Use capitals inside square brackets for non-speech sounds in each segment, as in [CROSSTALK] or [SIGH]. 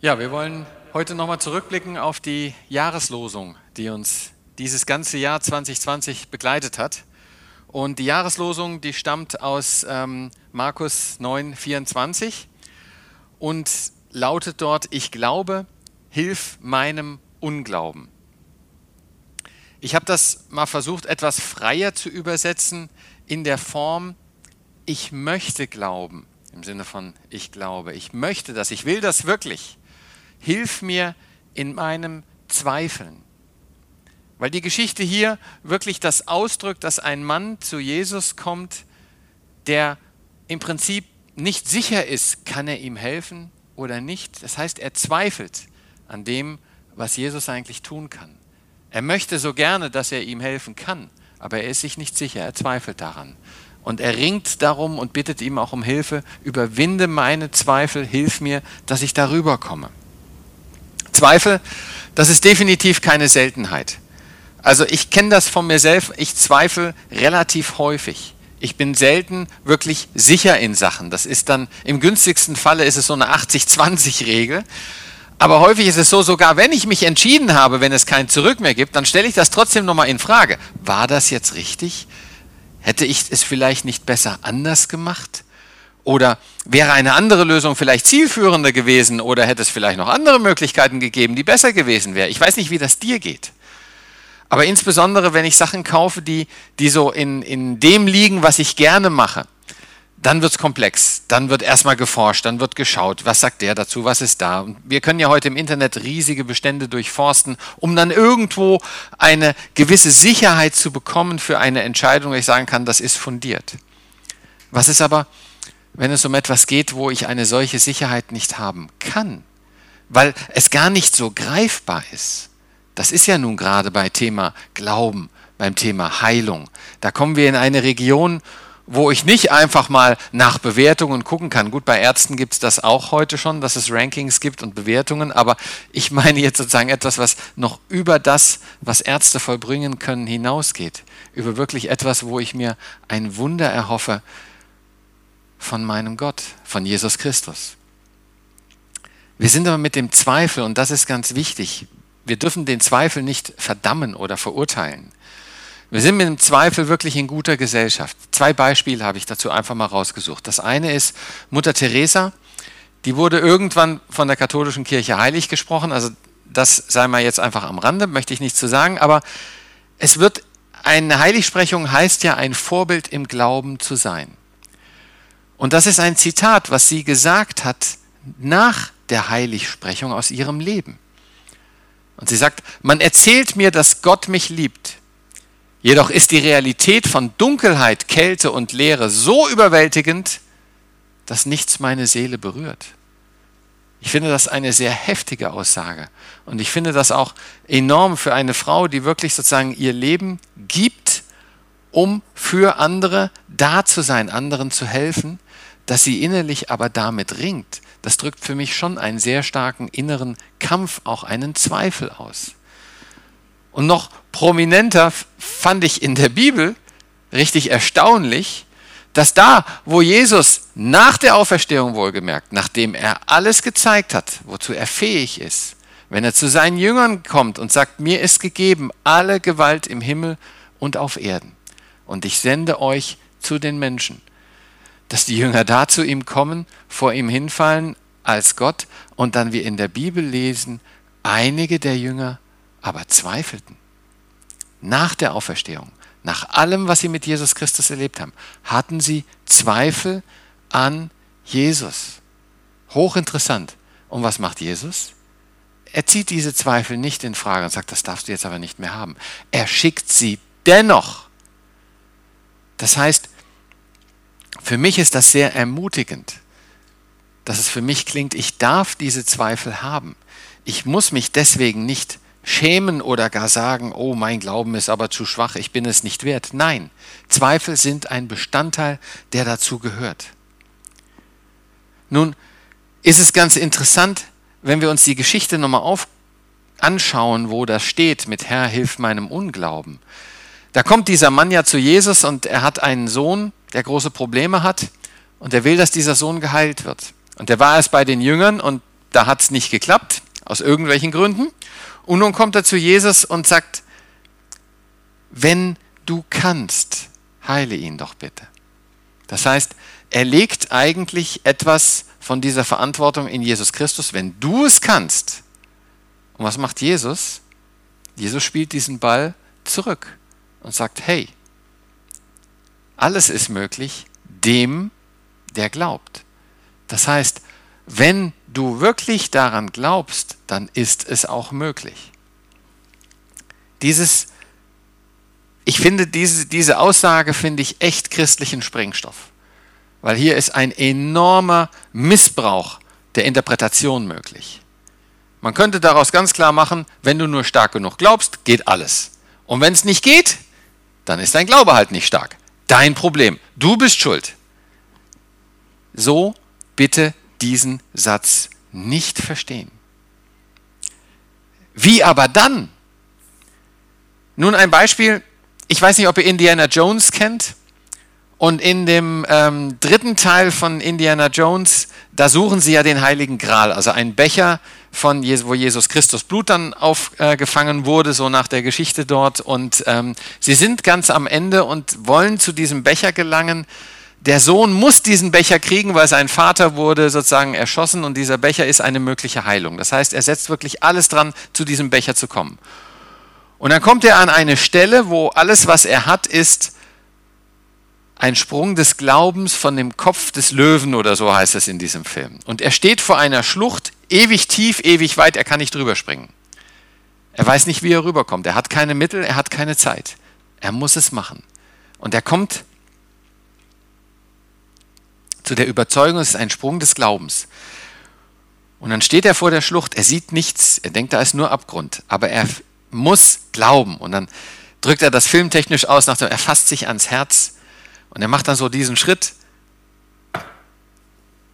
Ja, wir wollen heute nochmal zurückblicken auf die Jahreslosung, die uns dieses ganze Jahr 2020 begleitet hat. Und die Jahreslosung, die stammt aus ähm, Markus 9, 24 und lautet dort, ich glaube, hilf meinem Unglauben. Ich habe das mal versucht, etwas freier zu übersetzen in der Form, ich möchte glauben, im Sinne von ich glaube, ich möchte das, ich will das wirklich. Hilf mir in meinem Zweifeln. Weil die Geschichte hier wirklich das ausdrückt, dass ein Mann zu Jesus kommt, der im Prinzip nicht sicher ist, kann er ihm helfen oder nicht. Das heißt, er zweifelt an dem, was Jesus eigentlich tun kann. Er möchte so gerne, dass er ihm helfen kann, aber er ist sich nicht sicher, er zweifelt daran. Und er ringt darum und bittet ihm auch um Hilfe, überwinde meine Zweifel, hilf mir, dass ich darüber komme. Zweifel, das ist definitiv keine Seltenheit. Also ich kenne das von mir selbst, ich zweifle relativ häufig. Ich bin selten wirklich sicher in Sachen. Das ist dann, im günstigsten Falle ist es so eine 80-20-Regel. Aber häufig ist es so, sogar wenn ich mich entschieden habe, wenn es kein Zurück mehr gibt, dann stelle ich das trotzdem nochmal in Frage. War das jetzt richtig? Hätte ich es vielleicht nicht besser anders gemacht? Oder wäre eine andere Lösung vielleicht zielführender gewesen? Oder hätte es vielleicht noch andere Möglichkeiten gegeben, die besser gewesen wären? Ich weiß nicht, wie das dir geht. Aber insbesondere, wenn ich Sachen kaufe, die, die so in, in dem liegen, was ich gerne mache, dann wird es komplex. Dann wird erstmal geforscht, dann wird geschaut, was sagt der dazu, was ist da. Und wir können ja heute im Internet riesige Bestände durchforsten, um dann irgendwo eine gewisse Sicherheit zu bekommen für eine Entscheidung, wo ich sagen kann, das ist fundiert. Was ist aber, wenn es um etwas geht, wo ich eine solche Sicherheit nicht haben kann, weil es gar nicht so greifbar ist? Das ist ja nun gerade bei Thema Glauben, beim Thema Heilung. Da kommen wir in eine Region, wo ich nicht einfach mal nach Bewertungen gucken kann. Gut, bei Ärzten gibt es das auch heute schon, dass es Rankings gibt und Bewertungen, aber ich meine jetzt sozusagen etwas, was noch über das, was Ärzte vollbringen können, hinausgeht. Über wirklich etwas, wo ich mir ein Wunder erhoffe von meinem Gott, von Jesus Christus. Wir sind aber mit dem Zweifel, und das ist ganz wichtig, wir dürfen den Zweifel nicht verdammen oder verurteilen. Wir sind mit dem Zweifel wirklich in guter Gesellschaft. Zwei Beispiele habe ich dazu einfach mal rausgesucht. Das eine ist Mutter Teresa, die wurde irgendwann von der katholischen Kirche heilig gesprochen. Also das sei mal jetzt einfach am Rande, möchte ich nichts zu sagen, aber es wird eine Heiligsprechung heißt ja ein Vorbild im Glauben zu sein. Und das ist ein Zitat, was sie gesagt hat nach der Heiligsprechung aus ihrem Leben. Und sie sagt, man erzählt mir, dass Gott mich liebt. Jedoch ist die Realität von Dunkelheit, Kälte und Leere so überwältigend, dass nichts meine Seele berührt. Ich finde das eine sehr heftige Aussage. Und ich finde das auch enorm für eine Frau, die wirklich sozusagen ihr Leben gibt, um für andere da zu sein, anderen zu helfen, dass sie innerlich aber damit ringt, das drückt für mich schon einen sehr starken inneren Kampf, auch einen Zweifel aus. Und noch prominenter fand ich in der Bibel richtig erstaunlich, dass da, wo Jesus nach der Auferstehung wohlgemerkt, nachdem er alles gezeigt hat, wozu er fähig ist, wenn er zu seinen Jüngern kommt und sagt, mir ist gegeben alle Gewalt im Himmel und auf Erden, und ich sende euch zu den Menschen, dass die Jünger da zu ihm kommen, vor ihm hinfallen als Gott und dann wir in der Bibel lesen, einige der Jünger aber zweifelten. Nach der Auferstehung, nach allem, was sie mit Jesus Christus erlebt haben, hatten sie Zweifel an Jesus. Hochinteressant. Und was macht Jesus? Er zieht diese Zweifel nicht in Frage und sagt, das darfst du jetzt aber nicht mehr haben. Er schickt sie dennoch. Das heißt, für mich ist das sehr ermutigend, dass es für mich klingt, ich darf diese Zweifel haben. Ich muss mich deswegen nicht schämen oder gar sagen, oh, mein Glauben ist aber zu schwach, ich bin es nicht wert. Nein, Zweifel sind ein Bestandteil, der dazu gehört. Nun ist es ganz interessant, wenn wir uns die Geschichte nochmal anschauen, wo das steht mit Herr, hilf meinem Unglauben. Da kommt dieser Mann ja zu Jesus und er hat einen Sohn, der große Probleme hat und er will, dass dieser Sohn geheilt wird. Und er war erst bei den Jüngern und da hat es nicht geklappt, aus irgendwelchen Gründen. Und nun kommt er zu Jesus und sagt, wenn du kannst, heile ihn doch bitte. Das heißt, er legt eigentlich etwas von dieser Verantwortung in Jesus Christus, wenn du es kannst. Und was macht Jesus? Jesus spielt diesen Ball zurück und sagt, hey, alles ist möglich dem, der glaubt. Das heißt, wenn du wirklich daran glaubst, dann ist es auch möglich. Dieses, ich finde diese, diese Aussage finde ich echt christlichen Sprengstoff, weil hier ist ein enormer Missbrauch der Interpretation möglich. Man könnte daraus ganz klar machen, wenn du nur stark genug glaubst, geht alles. Und wenn es nicht geht, dann ist dein Glaube halt nicht stark. Dein Problem. Du bist schuld. So bitte diesen Satz nicht verstehen. Wie aber dann? Nun ein Beispiel. Ich weiß nicht, ob ihr Indiana Jones kennt. Und in dem ähm, dritten Teil von Indiana Jones, da suchen sie ja den Heiligen Gral, also einen Becher, von wo Jesus Christus Blut dann aufgefangen äh, wurde, so nach der Geschichte dort. Und ähm, sie sind ganz am Ende und wollen zu diesem Becher gelangen der Sohn muss diesen Becher kriegen, weil sein Vater wurde sozusagen erschossen und dieser Becher ist eine mögliche Heilung. Das heißt, er setzt wirklich alles dran, zu diesem Becher zu kommen. Und dann kommt er an eine Stelle, wo alles, was er hat, ist ein Sprung des Glaubens von dem Kopf des Löwen oder so heißt es in diesem Film. Und er steht vor einer Schlucht, ewig tief, ewig weit, er kann nicht drüber springen. Er weiß nicht, wie er rüberkommt. Er hat keine Mittel, er hat keine Zeit. Er muss es machen. Und er kommt zu der Überzeugung, es ist ein Sprung des Glaubens. Und dann steht er vor der Schlucht, er sieht nichts, er denkt, da ist nur Abgrund, aber er muss glauben. Und dann drückt er das filmtechnisch aus, nachdem er fasst sich ans Herz und er macht dann so diesen Schritt.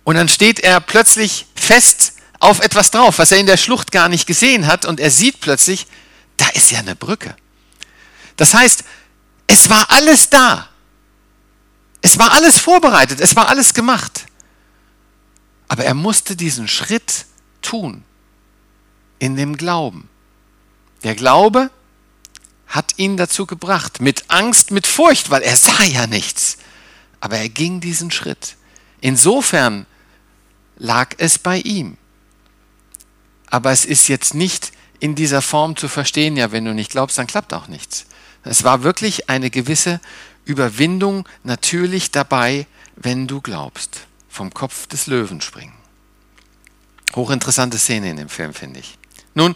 Und dann steht er plötzlich fest auf etwas drauf, was er in der Schlucht gar nicht gesehen hat, und er sieht plötzlich, da ist ja eine Brücke. Das heißt, es war alles da. Es war alles vorbereitet, es war alles gemacht. Aber er musste diesen Schritt tun in dem Glauben. Der Glaube hat ihn dazu gebracht, mit Angst, mit Furcht, weil er sah ja nichts. Aber er ging diesen Schritt. Insofern lag es bei ihm. Aber es ist jetzt nicht in dieser Form zu verstehen, ja, wenn du nicht glaubst, dann klappt auch nichts. Es war wirklich eine gewisse Überwindung natürlich dabei, wenn du glaubst. Vom Kopf des Löwen springen. Hochinteressante Szene in dem Film, finde ich. Nun,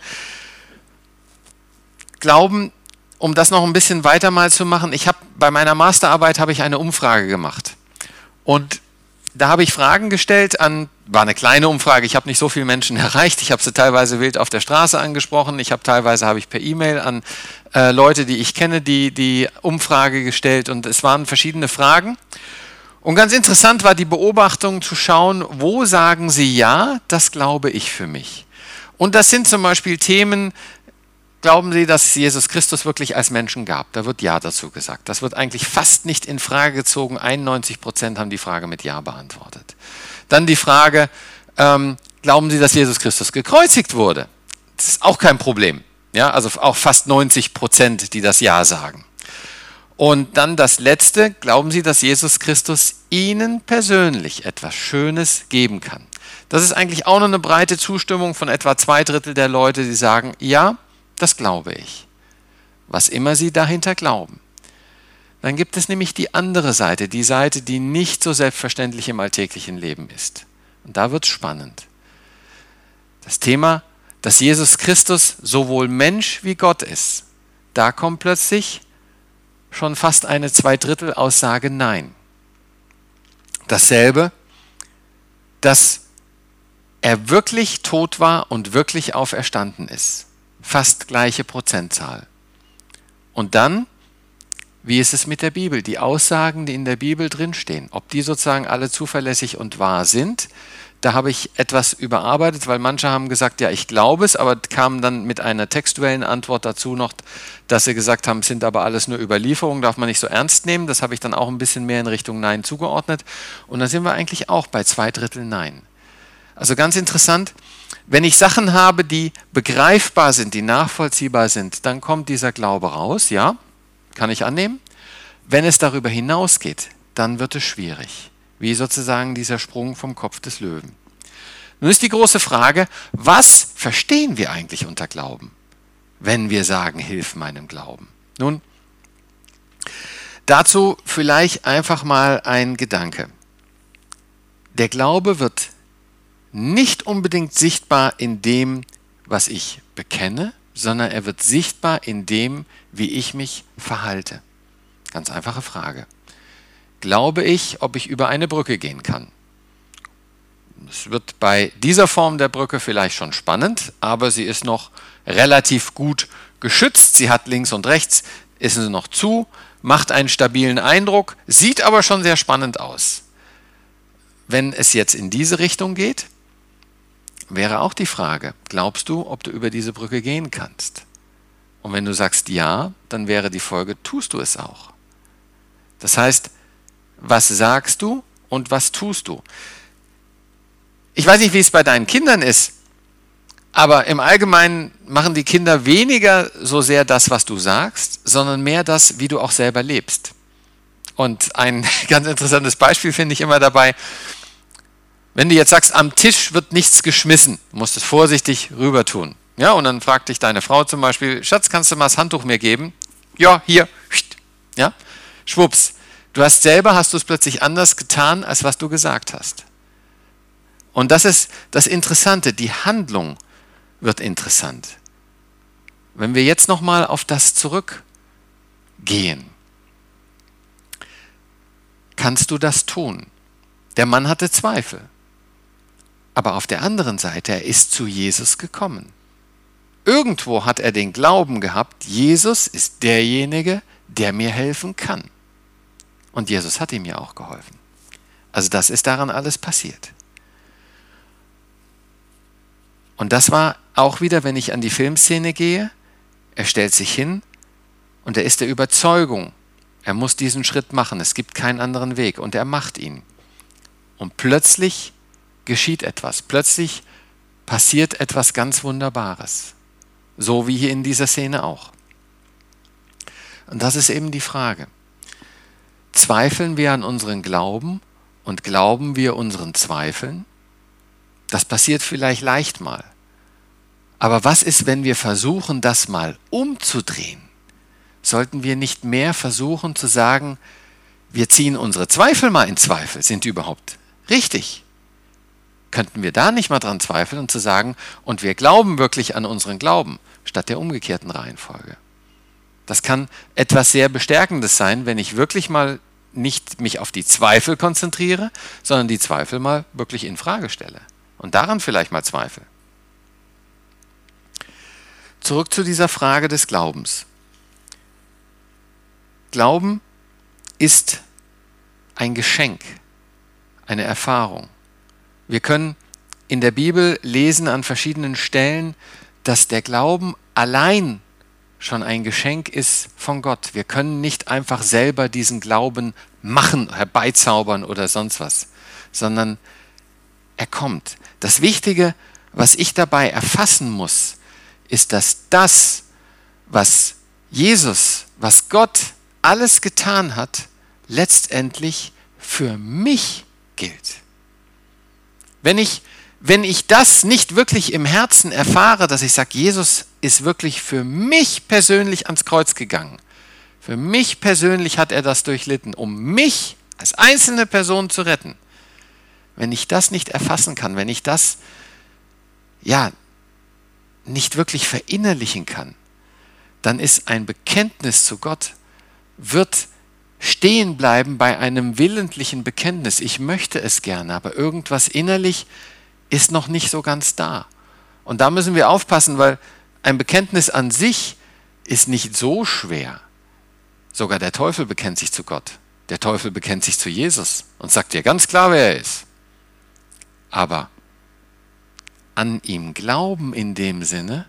Glauben, um das noch ein bisschen weiter mal zu machen, ich habe bei meiner Masterarbeit habe ich eine Umfrage gemacht. Und da habe ich Fragen gestellt an, war eine kleine Umfrage, ich habe nicht so viele Menschen [LAUGHS] erreicht, ich habe sie teilweise wild auf der Straße angesprochen, ich habe teilweise habe ich per E-Mail an äh, Leute, die ich kenne, die die Umfrage gestellt und es waren verschiedene Fragen. Und ganz interessant war die Beobachtung zu schauen, wo sagen sie ja, das glaube ich für mich. Und das sind zum Beispiel Themen, Glauben Sie, dass Jesus Christus wirklich als Menschen gab? Da wird Ja dazu gesagt. Das wird eigentlich fast nicht in Frage gezogen. 91 Prozent haben die Frage mit Ja beantwortet. Dann die Frage, ähm, glauben Sie, dass Jesus Christus gekreuzigt wurde? Das ist auch kein Problem. Ja, also auch fast 90 Prozent, die das Ja sagen. Und dann das Letzte, glauben Sie, dass Jesus Christus Ihnen persönlich etwas Schönes geben kann? Das ist eigentlich auch noch eine breite Zustimmung von etwa zwei Drittel der Leute, die sagen, ja, das glaube ich. Was immer sie dahinter glauben. Dann gibt es nämlich die andere Seite, die Seite, die nicht so selbstverständlich im alltäglichen Leben ist. Und da wird es spannend. Das Thema, dass Jesus Christus sowohl Mensch wie Gott ist, da kommt plötzlich schon fast eine Zweidrittel-Aussage Nein. Dasselbe, dass er wirklich tot war und wirklich auferstanden ist fast gleiche Prozentzahl. Und dann, wie ist es mit der Bibel? Die Aussagen, die in der Bibel drinstehen, ob die sozusagen alle zuverlässig und wahr sind, da habe ich etwas überarbeitet, weil manche haben gesagt, ja, ich glaube es, aber kamen dann mit einer textuellen Antwort dazu noch, dass sie gesagt haben, sind aber alles nur Überlieferungen, darf man nicht so ernst nehmen. Das habe ich dann auch ein bisschen mehr in Richtung Nein zugeordnet. Und dann sind wir eigentlich auch bei zwei Drittel Nein. Also ganz interessant, wenn ich Sachen habe, die begreifbar sind, die nachvollziehbar sind, dann kommt dieser Glaube raus, ja, kann ich annehmen. Wenn es darüber hinausgeht, dann wird es schwierig, wie sozusagen dieser Sprung vom Kopf des Löwen. Nun ist die große Frage, was verstehen wir eigentlich unter Glauben, wenn wir sagen, hilf meinem Glauben? Nun, dazu vielleicht einfach mal ein Gedanke. Der Glaube wird nicht unbedingt sichtbar in dem, was ich bekenne, sondern er wird sichtbar in dem, wie ich mich verhalte. Ganz einfache Frage. Glaube ich, ob ich über eine Brücke gehen kann? Es wird bei dieser Form der Brücke vielleicht schon spannend, aber sie ist noch relativ gut geschützt. Sie hat links und rechts, ist sie noch zu, macht einen stabilen Eindruck, sieht aber schon sehr spannend aus. Wenn es jetzt in diese Richtung geht, wäre auch die Frage, glaubst du, ob du über diese Brücke gehen kannst? Und wenn du sagst ja, dann wäre die Folge, tust du es auch. Das heißt, was sagst du und was tust du? Ich weiß nicht, wie es bei deinen Kindern ist, aber im Allgemeinen machen die Kinder weniger so sehr das, was du sagst, sondern mehr das, wie du auch selber lebst. Und ein [LAUGHS] ganz interessantes Beispiel finde ich immer dabei, wenn du jetzt sagst, am Tisch wird nichts geschmissen, musst es vorsichtig rüber tun. Ja, und dann fragt dich deine Frau zum Beispiel, Schatz, kannst du mal das Handtuch mir geben? Ja, hier. Ja, schwupps. Du hast selber, hast du es plötzlich anders getan, als was du gesagt hast. Und das ist das Interessante, die Handlung wird interessant. Wenn wir jetzt nochmal auf das zurückgehen, kannst du das tun. Der Mann hatte Zweifel. Aber auf der anderen Seite, er ist zu Jesus gekommen. Irgendwo hat er den Glauben gehabt, Jesus ist derjenige, der mir helfen kann. Und Jesus hat ihm ja auch geholfen. Also das ist daran alles passiert. Und das war auch wieder, wenn ich an die Filmszene gehe, er stellt sich hin und er ist der Überzeugung, er muss diesen Schritt machen, es gibt keinen anderen Weg und er macht ihn. Und plötzlich geschieht etwas. Plötzlich passiert etwas ganz Wunderbares. So wie hier in dieser Szene auch. Und das ist eben die Frage. Zweifeln wir an unseren Glauben und glauben wir unseren Zweifeln? Das passiert vielleicht leicht mal. Aber was ist, wenn wir versuchen, das mal umzudrehen? Sollten wir nicht mehr versuchen zu sagen, wir ziehen unsere Zweifel mal in Zweifel, sind die überhaupt richtig? Könnten wir da nicht mal dran zweifeln und zu sagen, und wir glauben wirklich an unseren Glauben, statt der umgekehrten Reihenfolge? Das kann etwas sehr Bestärkendes sein, wenn ich wirklich mal nicht mich auf die Zweifel konzentriere, sondern die Zweifel mal wirklich in Frage stelle. Und daran vielleicht mal zweifle. Zurück zu dieser Frage des Glaubens. Glauben ist ein Geschenk, eine Erfahrung. Wir können in der Bibel lesen an verschiedenen Stellen, dass der Glauben allein schon ein Geschenk ist von Gott. Wir können nicht einfach selber diesen Glauben machen, herbeizaubern oder sonst was, sondern er kommt. Das Wichtige, was ich dabei erfassen muss, ist, dass das, was Jesus, was Gott alles getan hat, letztendlich für mich gilt. Wenn ich, wenn ich das nicht wirklich im Herzen erfahre, dass ich sage, Jesus ist wirklich für mich persönlich ans Kreuz gegangen, für mich persönlich hat er das durchlitten, um mich als einzelne Person zu retten. Wenn ich das nicht erfassen kann, wenn ich das ja nicht wirklich verinnerlichen kann, dann ist ein Bekenntnis zu Gott wird stehen bleiben bei einem willentlichen Bekenntnis. Ich möchte es gerne, aber irgendwas innerlich ist noch nicht so ganz da. Und da müssen wir aufpassen, weil ein Bekenntnis an sich ist nicht so schwer. Sogar der Teufel bekennt sich zu Gott. Der Teufel bekennt sich zu Jesus und sagt dir ganz klar, wer er ist. Aber an ihm glauben in dem Sinne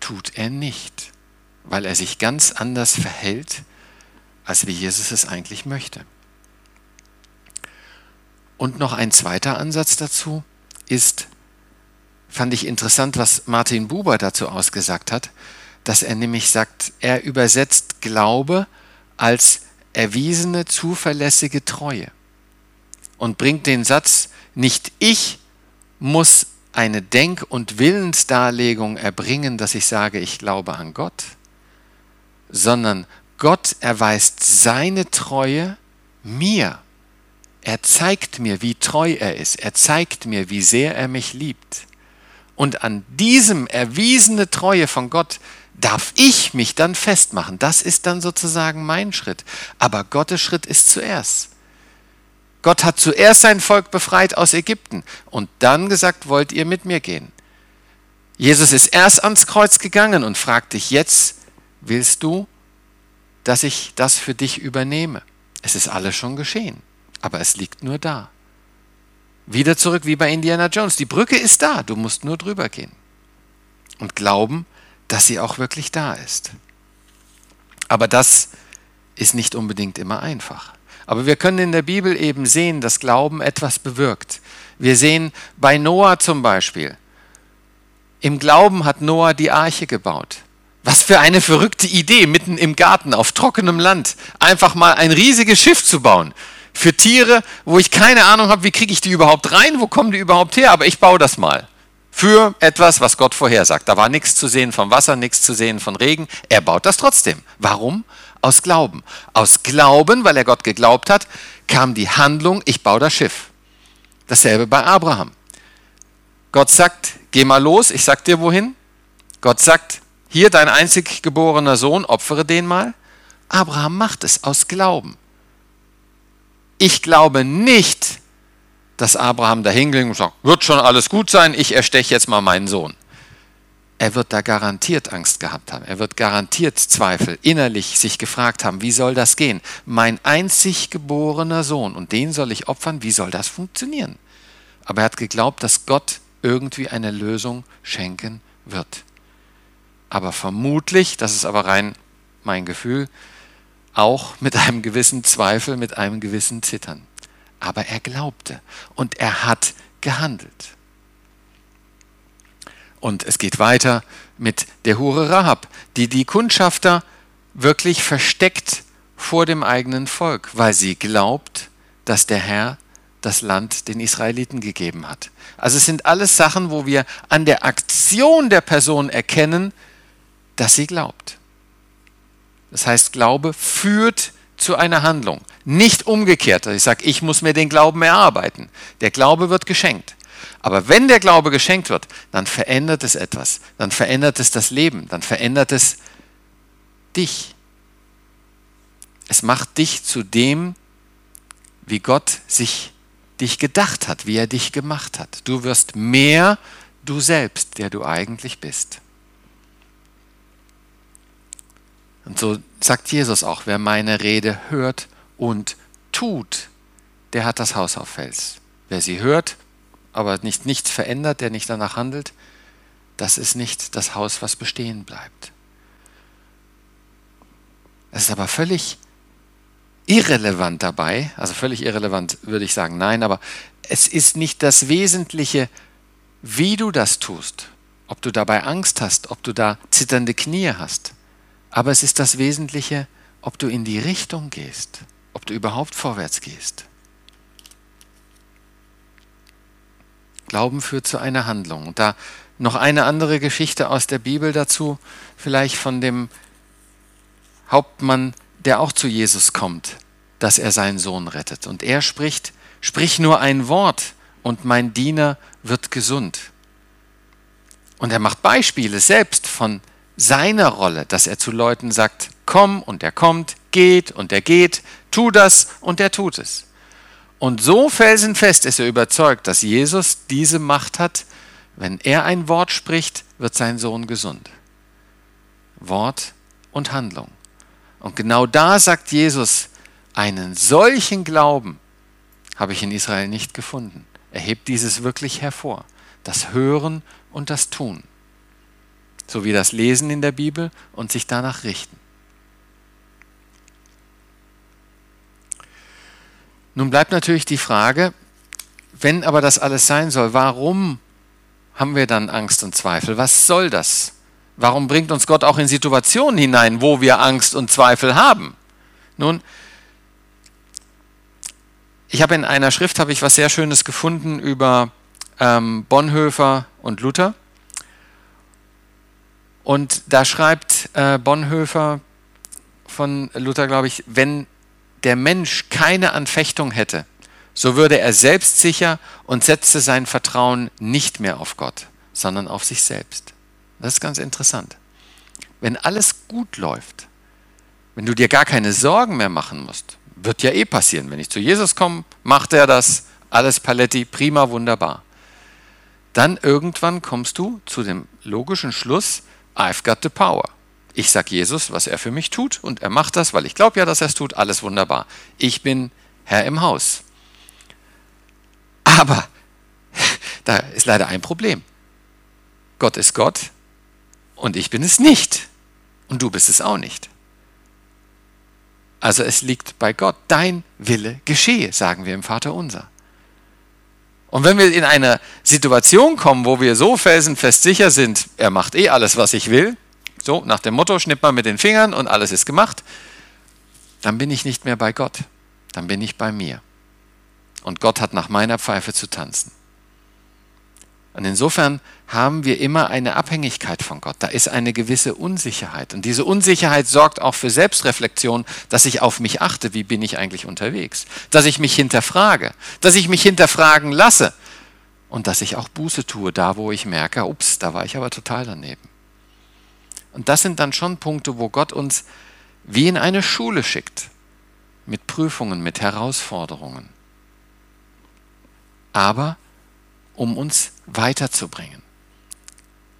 tut er nicht, weil er sich ganz anders verhält, als wie Jesus es eigentlich möchte. Und noch ein zweiter Ansatz dazu ist, fand ich interessant, was Martin Buber dazu ausgesagt hat, dass er nämlich sagt, er übersetzt Glaube als erwiesene, zuverlässige Treue und bringt den Satz, nicht ich muss eine Denk- und Willensdarlegung erbringen, dass ich sage, ich glaube an Gott, sondern Gott erweist seine Treue mir. Er zeigt mir, wie treu er ist. Er zeigt mir, wie sehr er mich liebt. Und an diesem erwiesene Treue von Gott darf ich mich dann festmachen. Das ist dann sozusagen mein Schritt. Aber Gottes Schritt ist zuerst. Gott hat zuerst sein Volk befreit aus Ägypten und dann gesagt, wollt ihr mit mir gehen? Jesus ist erst ans Kreuz gegangen und fragt dich jetzt, willst du, dass ich das für dich übernehme? Es ist alles schon geschehen, aber es liegt nur da. Wieder zurück wie bei Indiana Jones. Die Brücke ist da, du musst nur drüber gehen. Und glauben, dass sie auch wirklich da ist. Aber das ist nicht unbedingt immer einfach. Aber wir können in der Bibel eben sehen, dass Glauben etwas bewirkt. Wir sehen bei Noah zum Beispiel. Im Glauben hat Noah die Arche gebaut. Was für eine verrückte Idee, mitten im Garten auf trockenem Land, einfach mal ein riesiges Schiff zu bauen. Für Tiere, wo ich keine Ahnung habe, wie kriege ich die überhaupt rein, wo kommen die überhaupt her, aber ich baue das mal. Für etwas, was Gott vorhersagt. Da war nichts zu sehen vom Wasser, nichts zu sehen von Regen. Er baut das trotzdem. Warum? Aus Glauben. Aus Glauben, weil er Gott geglaubt hat, kam die Handlung, ich baue das Schiff. Dasselbe bei Abraham. Gott sagt, geh mal los, ich sag dir wohin. Gott sagt, hier dein einzig geborener Sohn, opfere den mal. Abraham macht es aus Glauben. Ich glaube nicht, dass Abraham da hinging und sagt, wird schon alles gut sein, ich ersteche jetzt mal meinen Sohn er wird da garantiert Angst gehabt haben. Er wird garantiert Zweifel innerlich sich gefragt haben, wie soll das gehen? Mein einzig geborener Sohn und den soll ich opfern, wie soll das funktionieren? Aber er hat geglaubt, dass Gott irgendwie eine Lösung schenken wird. Aber vermutlich, das ist aber rein mein Gefühl, auch mit einem gewissen Zweifel, mit einem gewissen Zittern. Aber er glaubte und er hat gehandelt. Und es geht weiter mit der Hure Rahab, die die Kundschafter wirklich versteckt vor dem eigenen Volk, weil sie glaubt, dass der Herr das Land den Israeliten gegeben hat. Also es sind alles Sachen, wo wir an der Aktion der Person erkennen, dass sie glaubt. Das heißt, Glaube führt zu einer Handlung, nicht umgekehrt. Ich sage, ich muss mir den Glauben erarbeiten. Der Glaube wird geschenkt. Aber wenn der Glaube geschenkt wird, dann verändert es etwas. Dann verändert es das Leben. Dann verändert es dich. Es macht dich zu dem, wie Gott sich dich gedacht hat, wie er dich gemacht hat. Du wirst mehr du selbst, der du eigentlich bist. Und so sagt Jesus auch, wer meine Rede hört und tut, der hat das Haus auf Fels. Wer sie hört aber nicht nichts verändert, der nicht danach handelt, das ist nicht das Haus, was bestehen bleibt. Es ist aber völlig irrelevant dabei, also völlig irrelevant würde ich sagen, nein, aber es ist nicht das Wesentliche, wie du das tust, ob du dabei Angst hast, ob du da zitternde Knie hast, aber es ist das Wesentliche, ob du in die Richtung gehst, ob du überhaupt vorwärts gehst. Glauben führt zu einer Handlung. Und da noch eine andere Geschichte aus der Bibel dazu, vielleicht von dem Hauptmann, der auch zu Jesus kommt, dass er seinen Sohn rettet. Und er spricht, sprich nur ein Wort und mein Diener wird gesund. Und er macht Beispiele selbst von seiner Rolle, dass er zu Leuten sagt, komm und er kommt, geht und er geht, tu das und er tut es. Und so felsenfest ist er überzeugt, dass Jesus diese Macht hat, wenn er ein Wort spricht, wird sein Sohn gesund. Wort und Handlung. Und genau da sagt Jesus, einen solchen Glauben habe ich in Israel nicht gefunden. Er hebt dieses wirklich hervor. Das Hören und das Tun. So wie das Lesen in der Bibel und sich danach richten. Nun bleibt natürlich die Frage, wenn aber das alles sein soll, warum haben wir dann Angst und Zweifel? Was soll das? Warum bringt uns Gott auch in Situationen hinein, wo wir Angst und Zweifel haben? Nun, ich habe in einer Schrift habe ich was sehr Schönes gefunden über ähm, Bonhoeffer und Luther. Und da schreibt äh, Bonhoeffer von Luther, glaube ich, wenn der Mensch keine Anfechtung hätte, so würde er selbstsicher und setzte sein Vertrauen nicht mehr auf Gott, sondern auf sich selbst. Das ist ganz interessant. Wenn alles gut läuft, wenn du dir gar keine Sorgen mehr machen musst, wird ja eh passieren. Wenn ich zu Jesus komme, macht er das, alles Paletti, prima, wunderbar. Dann irgendwann kommst du zu dem logischen Schluss, I've got the power. Ich sage Jesus, was er für mich tut und er macht das, weil ich glaube ja, dass er es tut, alles wunderbar. Ich bin Herr im Haus. Aber [LAUGHS] da ist leider ein Problem. Gott ist Gott und ich bin es nicht. Und du bist es auch nicht. Also es liegt bei Gott. Dein Wille geschehe, sagen wir im Vater unser. Und wenn wir in eine Situation kommen, wo wir so felsenfest sicher sind, er macht eh alles, was ich will, so nach dem Motto, schnipp mal mit den Fingern und alles ist gemacht, dann bin ich nicht mehr bei Gott, dann bin ich bei mir. Und Gott hat nach meiner Pfeife zu tanzen. Und insofern haben wir immer eine Abhängigkeit von Gott. Da ist eine gewisse Unsicherheit. Und diese Unsicherheit sorgt auch für Selbstreflexion, dass ich auf mich achte, wie bin ich eigentlich unterwegs. Dass ich mich hinterfrage, dass ich mich hinterfragen lasse. Und dass ich auch Buße tue, da wo ich merke, ups, da war ich aber total daneben. Und das sind dann schon Punkte, wo Gott uns wie in eine Schule schickt. Mit Prüfungen, mit Herausforderungen. Aber um uns weiterzubringen.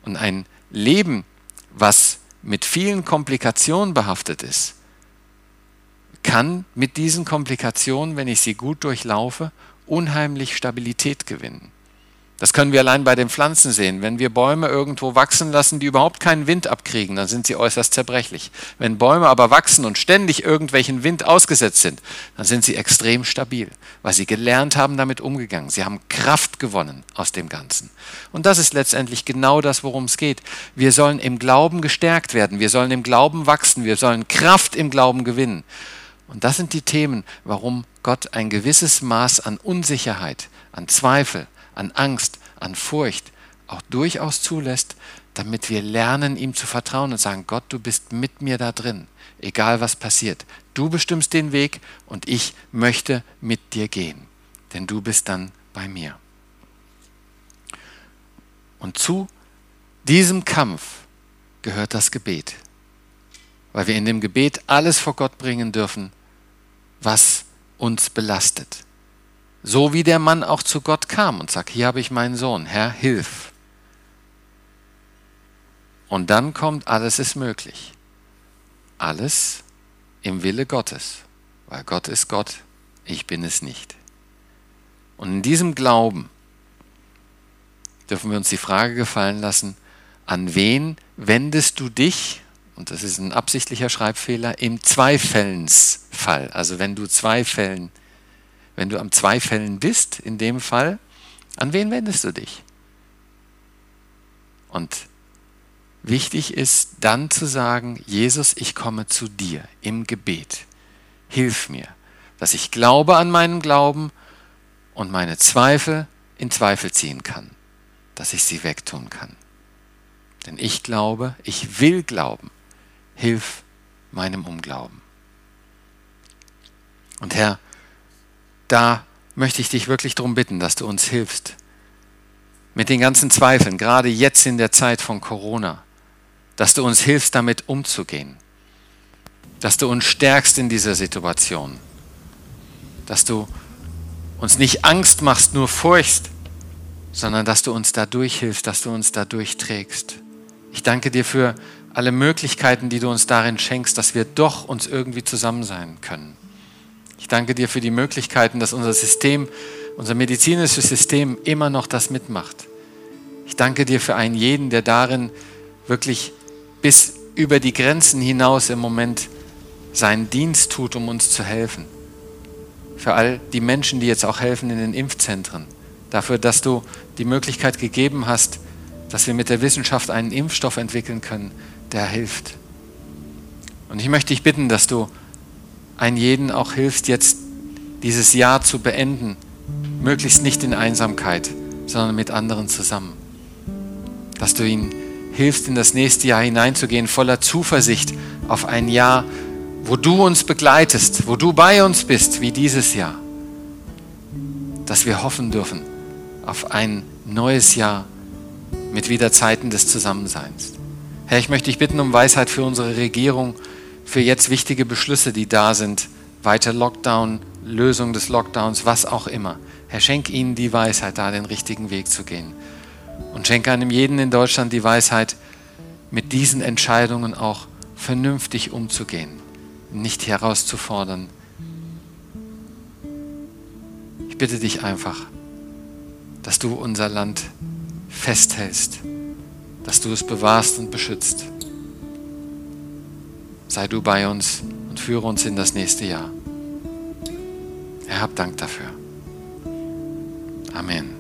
Und ein Leben, was mit vielen Komplikationen behaftet ist, kann mit diesen Komplikationen, wenn ich sie gut durchlaufe, unheimlich Stabilität gewinnen. Das können wir allein bei den Pflanzen sehen. Wenn wir Bäume irgendwo wachsen lassen, die überhaupt keinen Wind abkriegen, dann sind sie äußerst zerbrechlich. Wenn Bäume aber wachsen und ständig irgendwelchen Wind ausgesetzt sind, dann sind sie extrem stabil, weil sie gelernt haben, damit umgegangen. Sie haben Kraft gewonnen aus dem Ganzen. Und das ist letztendlich genau das, worum es geht. Wir sollen im Glauben gestärkt werden. Wir sollen im Glauben wachsen. Wir sollen Kraft im Glauben gewinnen. Und das sind die Themen, warum Gott ein gewisses Maß an Unsicherheit, an Zweifel, an Angst, an Furcht auch durchaus zulässt, damit wir lernen, ihm zu vertrauen und sagen, Gott, du bist mit mir da drin, egal was passiert. Du bestimmst den Weg und ich möchte mit dir gehen, denn du bist dann bei mir. Und zu diesem Kampf gehört das Gebet, weil wir in dem Gebet alles vor Gott bringen dürfen, was uns belastet. So wie der Mann auch zu Gott kam und sagt, hier habe ich meinen Sohn, Herr, hilf. Und dann kommt, alles ist möglich. Alles im Wille Gottes, weil Gott ist Gott, ich bin es nicht. Und in diesem Glauben dürfen wir uns die Frage gefallen lassen, an wen wendest du dich, und das ist ein absichtlicher Schreibfehler, im Zweifelsfall. Also wenn du Zweifeln wenn du am Zweifeln bist, in dem Fall, an wen wendest du dich? Und wichtig ist dann zu sagen, Jesus, ich komme zu dir im Gebet. Hilf mir, dass ich glaube an meinen Glauben und meine Zweifel in Zweifel ziehen kann, dass ich sie wegtun kann. Denn ich glaube, ich will glauben. Hilf meinem Unglauben. Und Herr, da möchte ich dich wirklich darum bitten, dass du uns hilfst. Mit den ganzen Zweifeln, gerade jetzt in der Zeit von Corona, dass du uns hilfst, damit umzugehen. Dass du uns stärkst in dieser Situation. Dass du uns nicht Angst machst, nur Furcht, sondern dass du uns dadurch hilfst, dass du uns dadurch trägst. Ich danke dir für alle Möglichkeiten, die du uns darin schenkst, dass wir doch uns irgendwie zusammen sein können. Ich danke dir für die Möglichkeiten, dass unser System, unser medizinisches System immer noch das mitmacht. Ich danke dir für einen jeden, der darin wirklich bis über die Grenzen hinaus im Moment seinen Dienst tut, um uns zu helfen. Für all die Menschen, die jetzt auch helfen in den Impfzentren. dafür, dass du die Möglichkeit gegeben hast, dass wir mit der Wissenschaft einen Impfstoff entwickeln können, der hilft. Und ich möchte dich bitten, dass du einen jeden auch hilfst, jetzt dieses Jahr zu beenden, möglichst nicht in Einsamkeit, sondern mit anderen zusammen. Dass du ihnen hilfst, in das nächste Jahr hineinzugehen, voller Zuversicht auf ein Jahr, wo du uns begleitest, wo du bei uns bist, wie dieses Jahr. Dass wir hoffen dürfen auf ein neues Jahr mit wieder Zeiten des Zusammenseins. Herr, ich möchte dich bitten um Weisheit für unsere Regierung, für jetzt wichtige Beschlüsse, die da sind, weiter Lockdown, Lösung des Lockdowns, was auch immer. Herr, schenk ihnen die Weisheit, da den richtigen Weg zu gehen. Und schenke einem jeden in Deutschland die Weisheit, mit diesen Entscheidungen auch vernünftig umzugehen, nicht herauszufordern. Ich bitte dich einfach, dass du unser Land festhältst, dass du es bewahrst und beschützt. Sei du bei uns und führe uns in das nächste Jahr. Herr, hab Dank dafür. Amen.